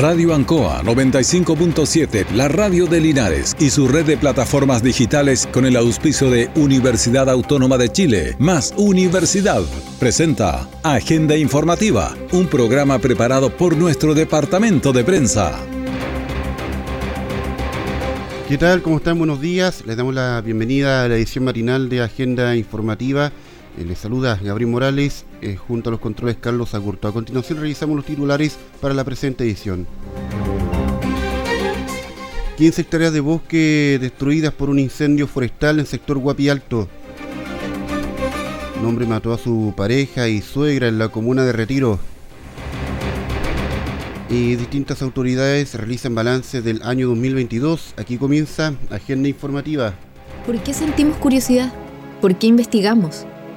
Radio Ancoa 95.7, la radio de Linares y su red de plataformas digitales con el auspicio de Universidad Autónoma de Chile, más Universidad, presenta Agenda Informativa, un programa preparado por nuestro departamento de prensa. ¿Qué tal? ¿Cómo están? Buenos días. Les damos la bienvenida a la edición matinal de Agenda Informativa. Eh, les saluda Gabriel Morales eh, junto a los controles Carlos Agurto. A continuación revisamos los titulares para la presente edición. 15 hectáreas de bosque destruidas por un incendio forestal en sector Guapi Alto. Un hombre mató a su pareja y suegra en la comuna de Retiro y distintas autoridades realizan balance del año 2022. Aquí comienza Agenda Informativa. ¿Por qué sentimos curiosidad? ¿Por qué investigamos?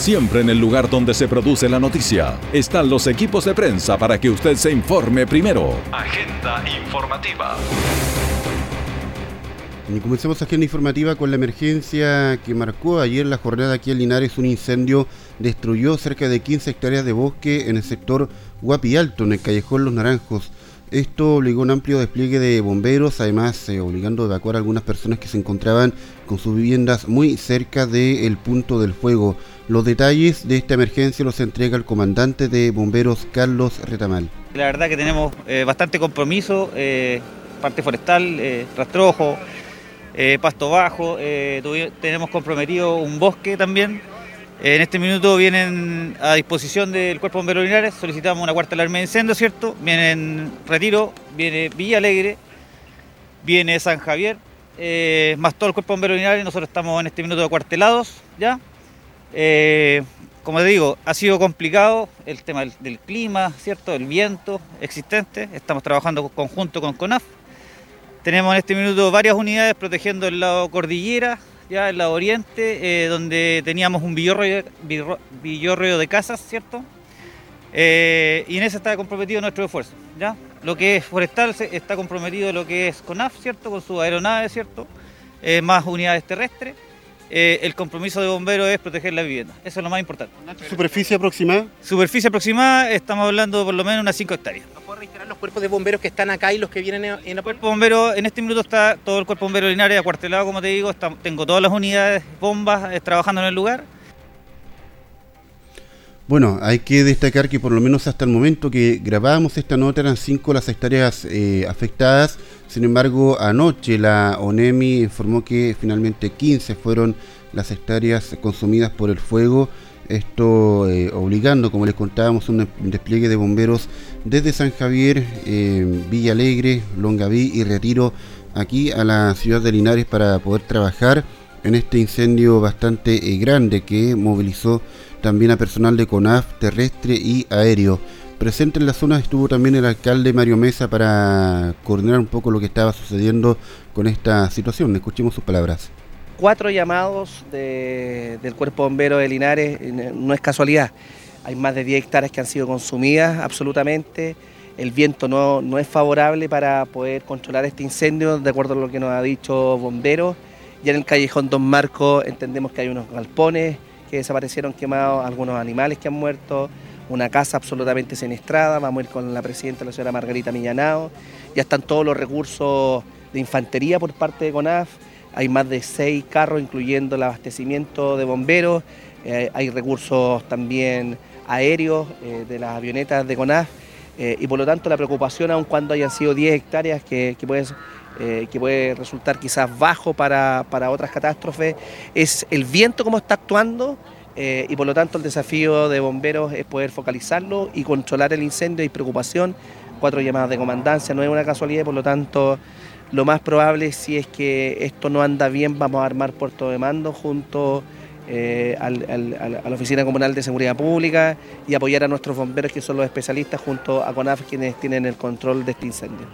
Siempre en el lugar donde se produce la noticia están los equipos de prensa para que usted se informe primero. Agenda informativa. Y comencemos agenda informativa con la emergencia que marcó ayer la jornada aquí en Linares. Un incendio destruyó cerca de 15 hectáreas de bosque en el sector Guapi Alto, en el callejón Los Naranjos. Esto obligó un amplio despliegue de bomberos, además eh, obligando a evacuar a algunas personas que se encontraban con sus viviendas muy cerca del punto del fuego. Los detalles de esta emergencia los entrega el comandante de bomberos Carlos Retamal. La verdad que tenemos eh, bastante compromiso, eh, parte forestal, rastrojo, pasto bajo, tenemos comprometido un bosque también en este minuto vienen a disposición del Cuerpo de Bomberos solicitamos una cuarta alarma de incendio, ¿cierto? Vienen Retiro, viene Villa Alegre, viene San Javier, eh, más todo el Cuerpo de Bomberos nosotros estamos en este minuto de cuartelados, ¿ya? Eh, como te digo, ha sido complicado el tema del, clima, ¿cierto? El viento existente, estamos trabajando conjunto con CONAF. Tenemos en este minuto varias unidades protegiendo el lado cordillera, ya en la oriente, eh, donde teníamos un villorreo, de casas, ¿cierto? Eh, y en ese está comprometido nuestro esfuerzo, ¿ya? Lo que es forestal está comprometido lo que es CONAF, ¿cierto? Con su aeronave, ¿cierto? Eh, más unidades terrestres. el compromiso de bomberos es proteger la vivienda. Eso es lo más importante. ¿Superficie aproximada? Superficie aproximada, estamos hablando de por lo menos unas 5 hectáreas reiterar los cuerpos de bomberos que están acá y los que vienen en, el cuerpo bombero en este minuto está todo el cuerpo bombero Linares acuartelado como te digo tengo todas las unidades bombas eh, trabajando en el lugar bueno, hay que destacar que por lo menos hasta el momento que grabábamos esta nota eran cinco las hectáreas eh, afectadas. Sin embargo, anoche la ONEMI informó que finalmente 15 fueron las hectáreas consumidas por el fuego. Esto eh, obligando, como les contábamos, un despliegue de bomberos desde San Javier, eh, Villa Alegre, Longaví y Retiro aquí a la ciudad de Linares para poder trabajar en este incendio bastante eh, grande que movilizó también a personal de CONAF terrestre y aéreo. Presente en la zona estuvo también el alcalde Mario Mesa para coordinar un poco lo que estaba sucediendo con esta situación. Escuchemos sus palabras cuatro llamados del Cuerpo Bombero de Linares, no es casualidad. Hay más de 10 hectáreas que han sido consumidas absolutamente. El viento no, no es favorable para poder controlar este incendio, de acuerdo a lo que nos ha dicho bomberos. Ya en el callejón Don Marcos entendemos que hay unos galpones que desaparecieron quemados, algunos animales que han muerto, una casa absolutamente siniestrada. Vamos a ir con la presidenta, la señora Margarita Millanao. Ya están todos los recursos de infantería por parte de CONAF hay más de seis carros, incluyendo el abastecimiento de bomberos, eh, hay recursos también aéreos eh, de las avionetas de CONAF, eh, y por lo tanto la preocupación, aun cuando hayan sido 10 hectáreas, que, puede, que puede resultar quizás bajo para, para, otras catástrofes, es el viento como está actuando. y por lo tanto el desafío de bomberos es poder focalizarlo y controlar el incendio y preocupación. Cuatro llamadas de comandancia, no es una casualidad, por lo tanto lo más probable, si es que esto no anda bien, vamos a armar puerto de mando junto eh, a la Oficina Comunal de Seguridad Pública y apoyar a nuestros bomberos, que son los especialistas, junto a CONAF, quienes tienen el control de este incendio.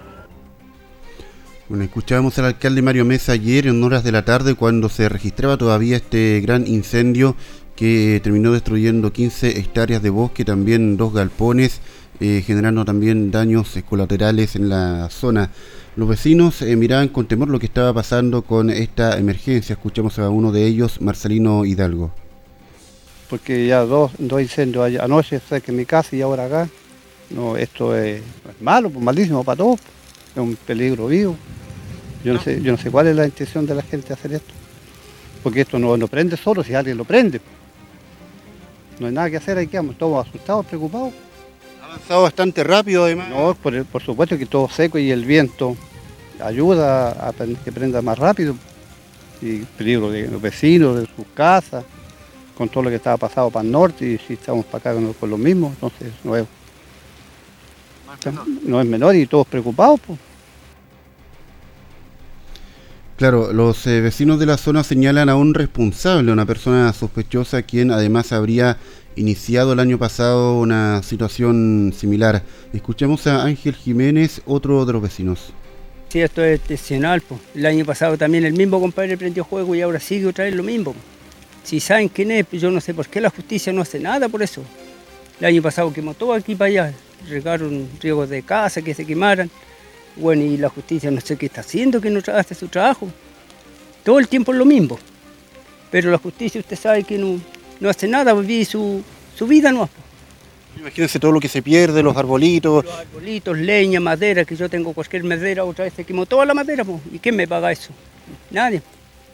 Bueno, escuchábamos al alcalde Mario Mesa ayer en horas de la tarde cuando se registraba todavía este gran incendio que terminó destruyendo 15 hectáreas de bosque, también dos galpones, eh, generando también daños colaterales en la zona. Los vecinos eh, miraban con temor lo que estaba pasando con esta emergencia. Escuchamos a uno de ellos, Marcelino Hidalgo. Porque ya dos, dos incendios anoche cerca de mi casa y ahora acá. No, esto es, malo, pues malísimo para todos. Es un peligro vivo. Yo no, sé, yo no sé cuál es la intención de la gente hacer esto. Porque esto no, no prende solo si alguien lo prende. No hay nada que hacer, ahí quedamos todos asustados, preocupados. Avanzado bastante rápido además. No, por, por supuesto que todo seco y el viento ayuda a que prenda más rápido. Y peligro de los vecinos, de sus casas, con todo lo que estaba pasado para el norte y si estamos para acá con, lo mismo, entonces no es, no es menor y todos preocupados. Pues. Claro, los eh, vecinos de la zona señalan a un responsable, una persona sospechosa, quien además habría iniciado el año pasado una situación similar. Escuchemos a Ángel Jiménez, otro de los vecinos. Sí, esto es excepcional. Pues. El año pasado también el mismo compadre prendió juego y ahora sigue otra vez lo mismo. Si saben quién es, yo no sé por qué la justicia no hace nada por eso. El año pasado quemó todo aquí para allá, regaron riegos de casa que se quemaran. Bueno, y la justicia no sé qué está haciendo, que no hace su trabajo. Todo el tiempo es lo mismo. Pero la justicia usted sabe que no, no hace nada, vive su, su vida no. Imagínense todo lo que se pierde, los arbolitos. Los arbolitos, leña, madera, que yo tengo cualquier madera, otra vez se quemó toda la madera, ¿y quién me paga eso? Nadie.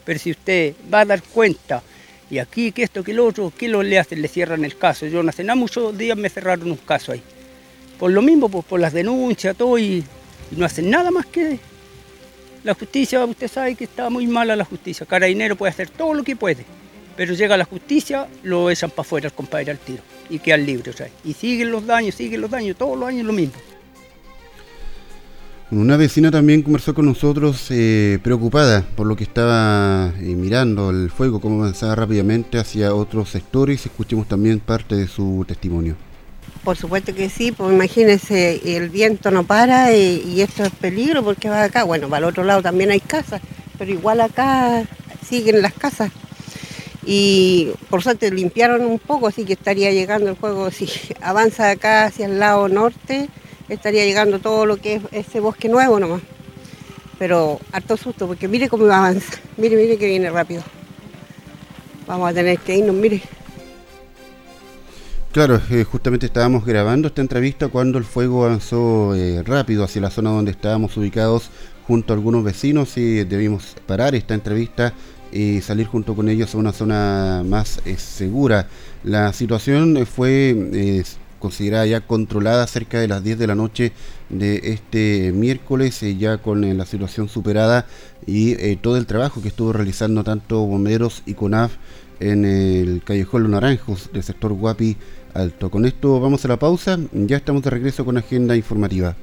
Pero si usted va a dar cuenta, y aquí, que esto, que lo otro, ¿qué lo le hacen? Le cierran el caso. Yo no hace nada, muchos días me cerraron un caso ahí. Por lo mismo, pues, por las denuncias, todo, y no hacen nada más que la justicia, usted sabe que está muy mala la justicia. Carabinero puede hacer todo lo que puede, pero llega la justicia, lo echan para afuera el compadre al tiro y quedan libres. y siguen los daños, siguen los daños, todos los años lo mismo. Una vecina también conversó con nosotros eh, preocupada por lo que estaba eh, mirando el fuego, cómo avanzaba rápidamente hacia otros sectores. Escuchemos también parte de su testimonio. Por supuesto que sí, pues imagínense, el viento no para y, esto es peligro porque va acá, bueno, para el otro lado también hay casas, pero igual acá siguen las casas. Y por suerte limpiaron un poco, así que estaría llegando el juego, si avanza acá hacia el lado norte, estaría llegando todo lo que es ese bosque nuevo nomás. Pero harto susto, porque mire cómo avanza, mire, mire que viene rápido. Vamos a tener que irnos, mire. Claro, eh, justamente estábamos grabando esta entrevista cuando el fuego avanzó eh, rápido hacia la zona donde estábamos ubicados junto a algunos vecinos y debimos parar esta entrevista y salir junto con ellos a una zona más eh, segura. La situación fue considerada ya controlada cerca de las 10 de la noche de este miércoles, ya con la situación superada y todo el trabajo que estuvo realizando tanto bomberos y CONAF en el callejón Los Naranjos del sector Guapi alto. Con esto vamos a la pausa, ya estamos de regreso con agenda informativa.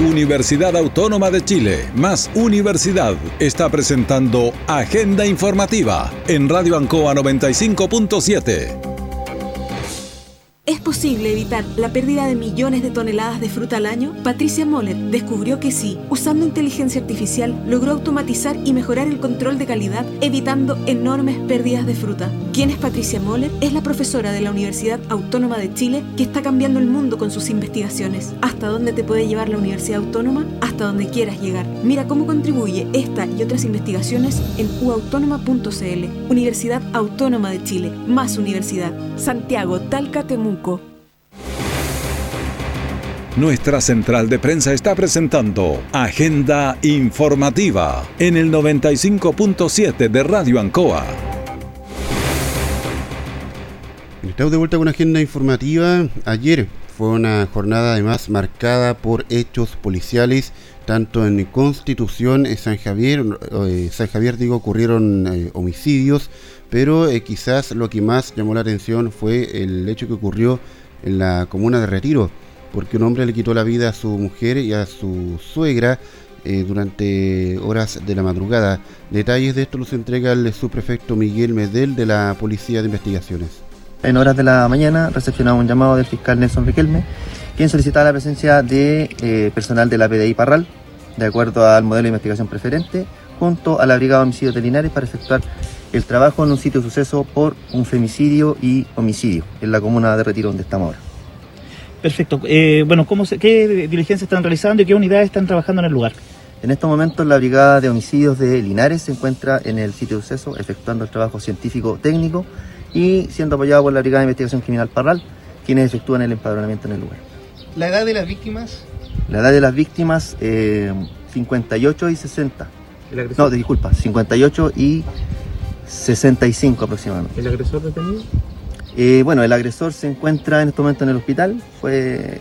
Universidad Autónoma de Chile, más Universidad, está presentando Agenda Informativa en Radio Ancoa 95.7. ¿Es posible evitar la pérdida de millones de toneladas de fruta al año? Patricia Mollet descubrió que sí. Usando inteligencia artificial, logró automatizar y mejorar el control de calidad, evitando enormes pérdidas de fruta. ¿Quién es Patricia Mollet? Es la profesora de la Universidad Autónoma de Chile que está cambiando el mundo con sus investigaciones. ¿Hasta dónde te puede llevar la Universidad Autónoma? Hasta donde quieras llegar. Mira cómo contribuye esta y otras investigaciones en uautónoma.cl. Universidad Autónoma de Chile. Más universidad. Santiago, Talca, Temuco. Nuestra central de prensa está presentando Agenda Informativa en el 95.7 de Radio Ancoa. Estamos de vuelta con Agenda Informativa. Ayer fue una jornada además marcada por hechos policiales, tanto en Constitución, en San Javier, eh, San Javier digo, ocurrieron eh, homicidios, pero eh, quizás lo que más llamó la atención fue el hecho que ocurrió en la comuna de Retiro, porque un hombre le quitó la vida a su mujer y a su suegra eh, durante horas de la madrugada. Detalles de esto los entrega el subprefecto Miguel Medel de la Policía de Investigaciones. En horas de la mañana recepcionamos un llamado del fiscal Nelson Riquelme quien solicitaba la presencia de eh, personal de la PDI Parral, de acuerdo al modelo de investigación preferente, junto a la Brigada de Homicidios de Linares para efectuar el trabajo en un sitio de suceso por un femicidio y homicidio en la comuna de Retiro donde estamos ahora. Perfecto. Eh, bueno, ¿cómo se, ¿qué diligencias están realizando y qué unidades están trabajando en el lugar? En estos momentos la Brigada de Homicidios de Linares se encuentra en el sitio de suceso efectuando el trabajo científico técnico y siendo apoyado por la Brigada de Investigación Criminal Parral, quienes efectúan el empadronamiento en el lugar. ¿La edad de las víctimas? La edad de las víctimas, eh, 58 y 60. No, disculpa, 58 y 65 aproximadamente. ¿El agresor detenido? Eh, bueno, el agresor se encuentra en este momento en el hospital, fue,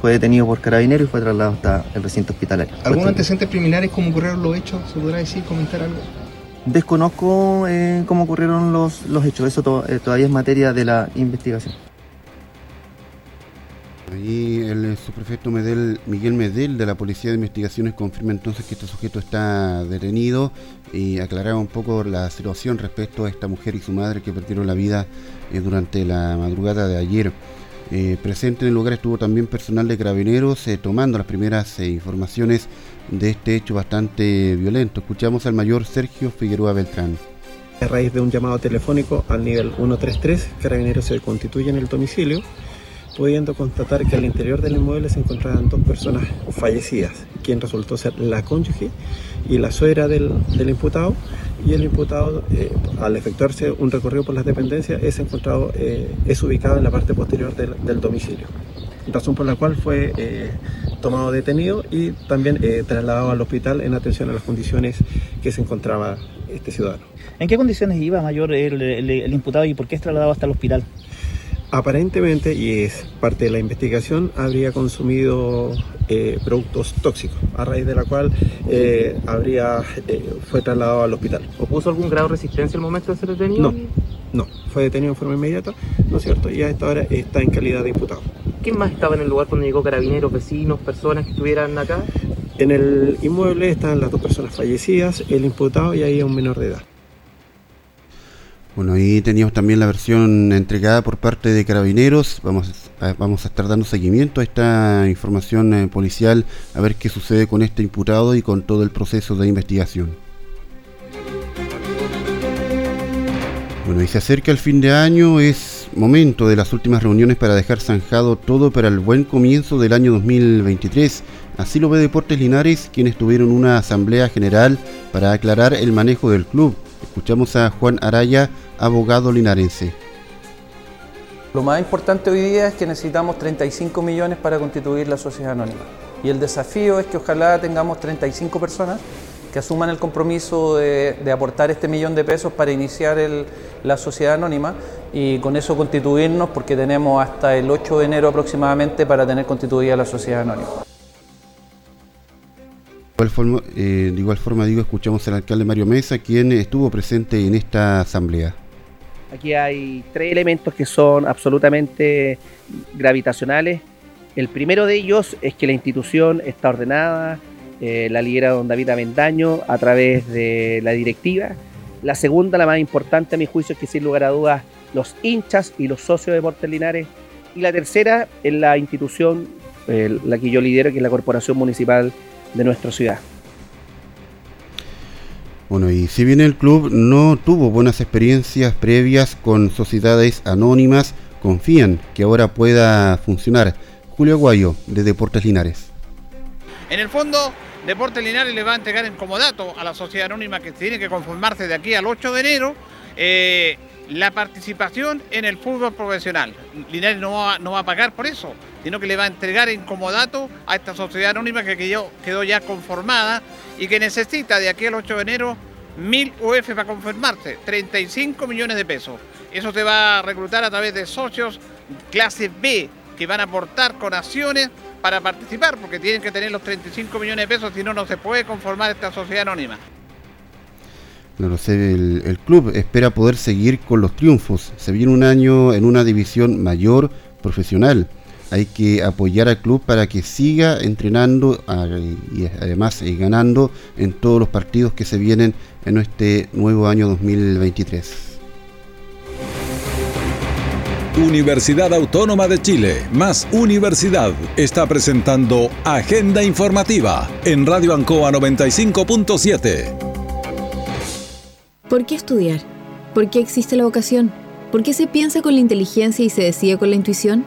fue detenido por carabineros y fue trasladado hasta el recinto hospitalario. ¿Algún antecedentes preliminares cómo ocurrieron los hechos? ¿Se podrá decir, comentar algo? Desconozco eh, cómo ocurrieron los, los hechos, eso eh, todavía es materia de la investigación. Ahí el subprefecto Medel, Miguel Medel de la Policía de Investigaciones confirma entonces que este sujeto está detenido y aclaraba un poco la situación respecto a esta mujer y su madre que perdieron la vida eh, durante la madrugada de ayer. Eh, presente en el lugar estuvo también personal de carabineros eh, tomando las primeras informaciones de este hecho bastante violento. Escuchamos al mayor Sergio Figueroa Beltrán. A raíz de un llamado telefónico al nivel 133, carabineros se constituye en el domicilio pudiendo constatar que al interior del inmueble se encontraban dos personas fallecidas, quien resultó ser la cónyuge y la suegra del, imputado, y el imputado, eh, al efectuarse un recorrido por las dependencias, es encontrado, eh, es ubicado en la parte posterior del, domicilio, razón por la cual fue eh, tomado detenido y también trasladado al hospital en atención a las condiciones que se encontraba este ciudadano. ¿En qué condiciones iba mayor el imputado y por qué es trasladado hasta el hospital? Aparentemente, y es parte de la investigación, habría consumido eh, productos tóxicos, a raíz de la cual eh, habría, eh, fue trasladado al hospital. ¿Opuso algún grado de resistencia al momento de ser detenido? No, no, fue detenido en forma inmediata, ¿no es cierto? Y a esta hora está en calidad de imputado. ¿Quién más estaba en el lugar cuando llegó carabineros, vecinos, personas que estuvieran acá? En el inmueble están las dos personas fallecidas, el imputado y ahí un menor de edad. Bueno, ahí teníamos también la versión entregada por parte de Carabineros. Vamos a, vamos a estar dando seguimiento a esta información eh, policial, a ver qué sucede con este imputado y con todo el proceso de investigación. Bueno, y se acerca el fin de año, es momento de las últimas reuniones para dejar zanjado todo para el buen comienzo del año 2023. Así lo ve Deportes Linares, quienes tuvieron una asamblea general para aclarar el manejo del club. Escuchamos a Juan Araya, abogado linarense. Lo más importante hoy día es que necesitamos 35 millones para constituir la sociedad anónima. Y el desafío es que ojalá tengamos 35 personas que asuman el compromiso de, aportar este millón de pesos para iniciar la sociedad anónima y con eso constituirnos porque tenemos hasta el 8 de enero aproximadamente para tener constituida la sociedad anónima. Eh, de igual forma, digo, escuchamos al alcalde Mario Mesa, quien estuvo presente en esta asamblea. Aquí hay tres elementos que son absolutamente gravitacionales. El primero de ellos es que la institución está ordenada, eh, la lidera don David Avendaño a través de la directiva. La segunda, la más importante a mi juicio, es que sin lugar a dudas los hinchas y los socios de Deportes Linares. Y la tercera es la institución, la que yo lidero, que es la Corporación Municipal de nuestra ciudad. Bueno, y si bien el club no tuvo buenas experiencias previas con sociedades anónimas, confían que ahora pueda funcionar. Julio Guayo, de Deportes Linares. En el fondo, Deportes Linares le va a entregar en comodato a la sociedad anónima que tiene que conformarse de aquí al 8 de enero eh, la participación en el fútbol profesional. Linares no va, a pagar por eso, sino que le va a entregar en comodato a esta sociedad anónima que quedó, ya conformada y que necesita de aquí al 8 de enero mil UF para conformarse, 35 millones de pesos. Eso se va a reclutar a través de socios clase B que van a aportar con acciones para participar, porque tienen que tener los 35 millones de pesos, si no, no se puede conformar esta sociedad anónima. No lo sé, el, el, club espera poder seguir con los triunfos. Se viene un año en una división mayor, profesional hay que apoyar al club para que siga entrenando y además eh, ganando en todos los partidos que se vienen en este nuevo año 2023. Universidad Autónoma de Chile, más Universidad, está presentando Agenda Informativa en Radio Ancoa 95.7. ¿Por qué estudiar? ¿Por qué existe la vocación? ¿Por qué se piensa con la inteligencia y se decide con la intuición?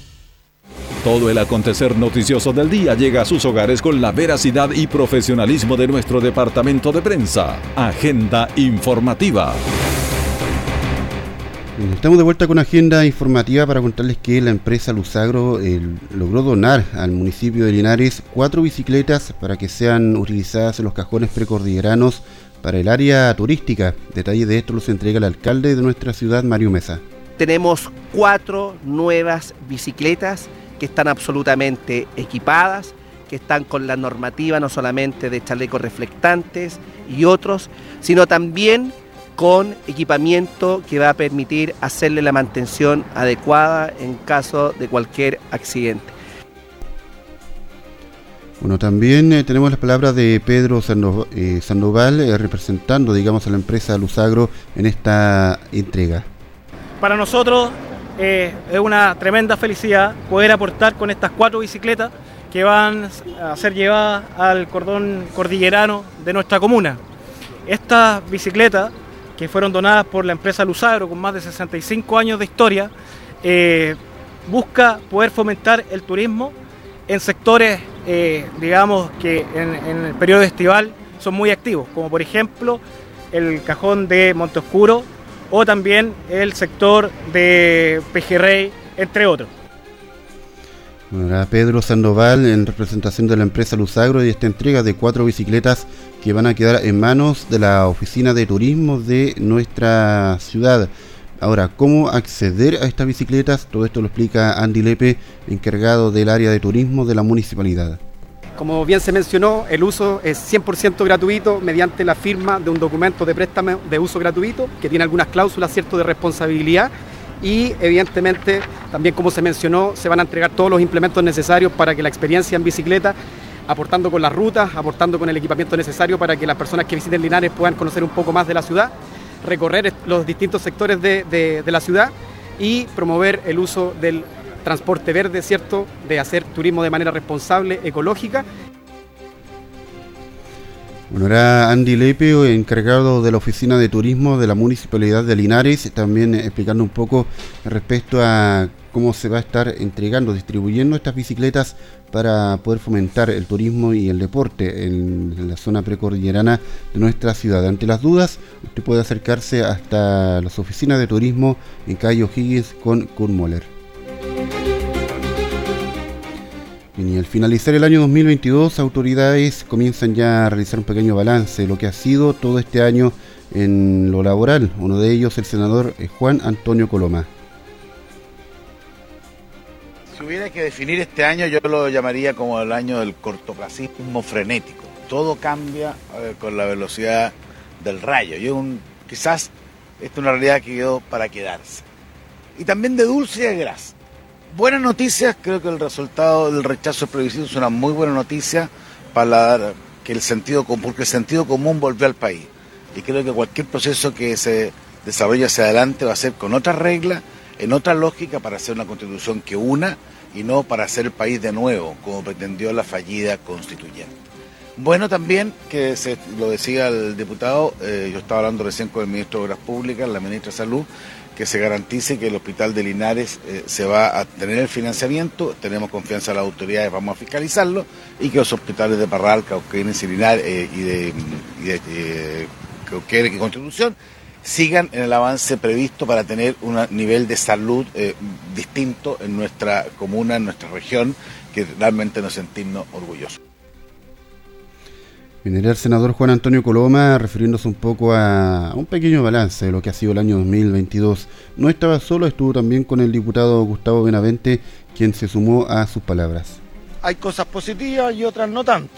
Todo el acontecer noticioso del día llega a sus hogares con la veracidad y profesionalismo de nuestro departamento de prensa. Agenda informativa. Estamos de vuelta con agenda informativa para contarles que la empresa Luzagro eh, logró donar al municipio de Linares cuatro bicicletas para que sean utilizadas en los cajones precordilleranos para el área turística. Detalles de esto los entrega el alcalde de nuestra ciudad, Mario Mesa. Tenemos cuatro nuevas bicicletas que están absolutamente equipadas, que están con la normativa no solamente de chalecos reflectantes y otros, sino también con equipamiento que va a permitir hacerle la mantención adecuada en caso de cualquier accidente. Bueno, también eh, tenemos las palabras de Pedro eh, Sandoval eh, representando, digamos, a la empresa Luzagro en esta entrega. Para nosotros eh, es una tremenda felicidad poder aportar con estas cuatro bicicletas que van a ser llevadas al cordón cordillerano de nuestra comuna. Estas bicicletas, que fueron donadas por la empresa Luzagro con más de 65 años de historia, eh, busca poder fomentar el turismo en sectores, eh, digamos, que en, en, el periodo estival son muy activos, como por ejemplo el cajón de Oscuro o también el sector de Pejerrey, entre otros. Bueno, Pedro Sandoval en representación de la empresa Luzagro y esta entrega de cuatro bicicletas que van a quedar en manos de la oficina de turismo de nuestra ciudad. Ahora, ¿cómo acceder a estas bicicletas? Todo esto lo explica Andy Lepe, encargado del área de turismo de la municipalidad. Como bien se mencionó, el uso es 100% gratuito mediante la firma de un documento de préstamo de uso gratuito que tiene algunas cláusulas cierto de responsabilidad. Y evidentemente también como se mencionó se van a entregar todos los implementos necesarios para que la experiencia en bicicleta aportando con las rutas, aportando con el equipamiento necesario para que las personas que visiten Linares puedan conocer un poco más de la ciudad, recorrer los distintos sectores de, de, de la ciudad y promover el uso del transporte verde, ¿cierto? De hacer turismo de manera responsable, ecológica. Bueno, era Andy Lepe, encargado de la oficina de turismo de la Municipalidad de Linares, también explicando un poco respecto a cómo se va a estar entregando, distribuyendo estas bicicletas para poder fomentar el turismo y el deporte en, la zona precordillerana de nuestra ciudad. Ante las dudas, usted puede acercarse hasta las oficinas de turismo en calle O'Higgins con Kurt Moller. Y al finalizar el año 2022, autoridades comienzan ya a realizar un pequeño balance de lo que ha sido todo este año en lo laboral. Uno de ellos, el senador eh, Juan Antonio Coloma. Si hubiera que definir este año, yo lo llamaría como el año del cortoplacismo frenético. Todo cambia con la velocidad del rayo. Y un, quizás esta es una realidad que quedó para quedarse. Y también de dulce y de grasa buenas noticias, creo que el resultado del rechazo previsible es una muy buena noticia para que el sentido común, porque el sentido común volvió al país. Y creo que cualquier proceso que se desarrolle hacia adelante va a ser con otras reglas, en otra lógica, para hacer una constitución que una y no para hacer el país de nuevo, como pretendió la fallida constituyente. Bueno también, que se, lo decía el diputado, eh, yo estaba hablando recién con el ministro de Obras Públicas, la ministra de Salud, que se garantice que el hospital de Linares eh, se va a tener el financiamiento, tenemos confianza en las autoridades, vamos a fiscalizarlo, y que los hospitales de Parral, Cauquenes y Linares eh, y de, y de eh, y Constitución sigan en el avance previsto para tener un nivel de salud distinto en nuestra comuna, en nuestra región, que realmente nos sentimos orgullosos. Viene el senador Juan Antonio Coloma refiriéndose un poco a un pequeño balance de lo que ha sido el año 2022. No estaba solo, estuvo también con el diputado Gustavo Benavente, quien se sumó a sus palabras. hay cosas positivas y otras no tanto.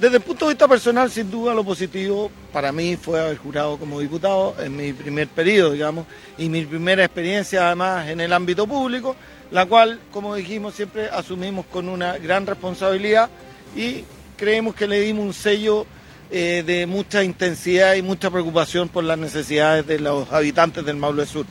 Desde el punto de vista personal, sin duda lo positivo para mí fue haber jurado como diputado en mi primer periodo, digamos, y mi primera experiencia además en el ámbito público, la cual, como dijimos, siempre asumimos con una gran responsabilidad y creemos que le dimos un sello eh, de mucha intensidad y mucha preocupación por las necesidades de los habitantes del Maule Sur.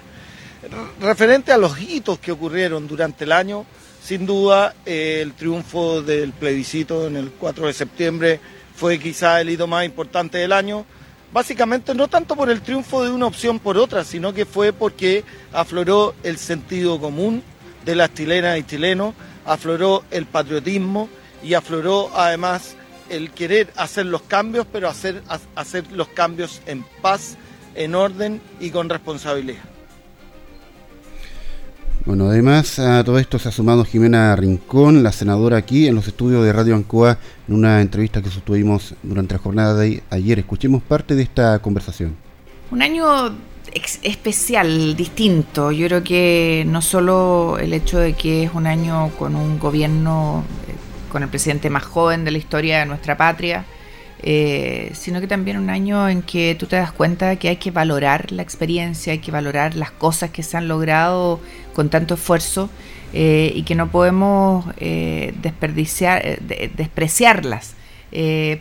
Referente a los hitos que ocurrieron durante el año, sin duda, eh, el triunfo del plebiscito en el 4 de septiembre fue quizá el hito más importante del año. Básicamente no tanto por el triunfo de una opción por otra, sino que fue porque afloró el sentido común de las chilenas y chilenos, afloró el patriotismo y afloró además el querer hacer los cambios, pero hacer, hacer los cambios en paz, en orden y con responsabilidad. Bueno, además a todo esto se ha sumado Jimena Rincón, la senadora aquí en los estudios de Radio Ancoa, en una entrevista que sostuvimos durante la jornada de ayer. Escuchemos parte de esta conversación. Un año especial, distinto. Yo creo que no solo el hecho de que es un año con un gobierno, con el presidente más joven de la historia de nuestra patria, eh, sino que también un año en que tú te das cuenta que hay que valorar la experiencia, hay que valorar las cosas que se han logrado con tanto esfuerzo eh, y que no podemos eh, desperdiciar, despreciarlas.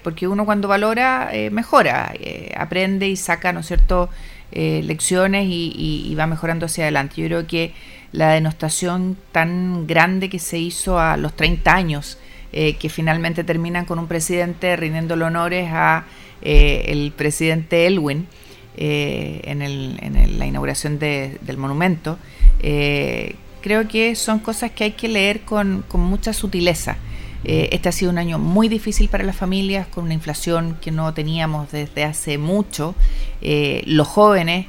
porque uno cuando valora mejora, aprende y saca, ¿no es cierto?, lecciones y, va mejorando hacia adelante. Yo creo que la denostación tan grande que se hizo a los 30 años eh, que finalmente terminan con un presidente rindiendo honores a eh, el presidente Elwin eh, en, la inauguración del monumento. creo que son cosas que hay que leer con, mucha sutileza. este ha sido un año muy difícil para las familias, con una inflación que no teníamos desde hace mucho. los jóvenes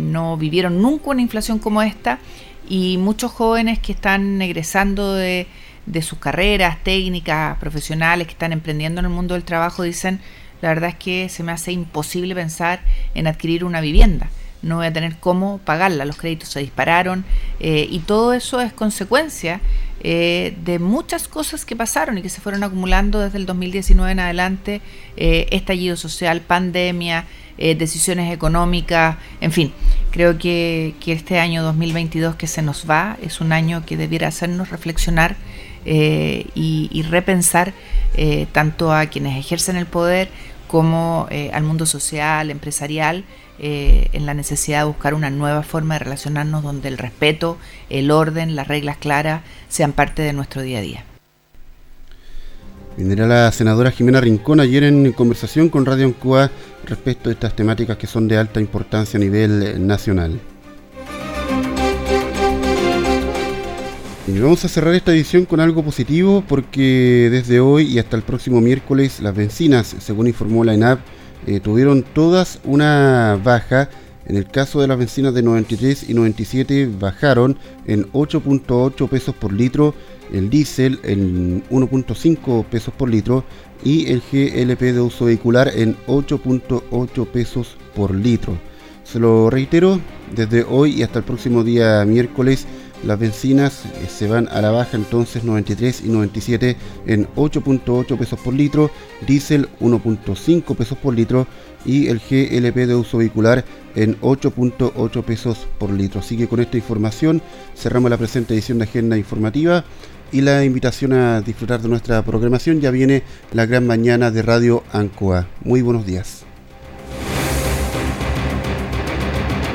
no vivieron nunca una inflación como esta y muchos jóvenes que están egresando de, de sus carreras técnicas, profesionales que están emprendiendo en el mundo del trabajo, dicen, la verdad es que se me hace imposible pensar en adquirir una vivienda. No voy a tener cómo pagarla, los créditos se dispararon eh, y todo eso es consecuencia eh, de muchas cosas que pasaron y que se fueron acumulando desde el 2019 en adelante, eh, estallido social, pandemia, decisiones económicas, en fin, creo que, que este año 2022 que se nos va es un año que debiera hacernos reflexionar eh, y, repensar eh, tanto a quienes ejercen el poder como eh, al mundo social, empresarial, en la necesidad de buscar una nueva forma de relacionarnos donde el respeto, el orden, las reglas claras sean parte de nuestro día a día. Vendrá la senadora Jimena Rincón ayer en conversación con Radio Ancoa respecto a estas temáticas que son de alta importancia a nivel nacional. Vamos a cerrar esta edición con algo positivo porque desde hoy y hasta el próximo miércoles las bencinas, según informó la ENAP, eh, tuvieron todas una baja. En el caso de las bencinas de 93 y 97 bajaron en 8.8 pesos por litro, el diésel en 1.5 pesos por litro y el GLP de uso vehicular en 8.8 pesos por litro. Se lo reitero, desde hoy y hasta el próximo día miércoles las bencinas eh, se van a la baja entonces 93 y 97 en 8.8 pesos por litro, diésel 1.5 pesos por litro y el GLP de uso vehicular en 8.8 pesos por litro. Así que con esta información cerramos la presente edición de Agenda Informativa y la invitación a disfrutar de nuestra programación. Ya viene la gran mañana de Radio Ancoa. Muy buenos días.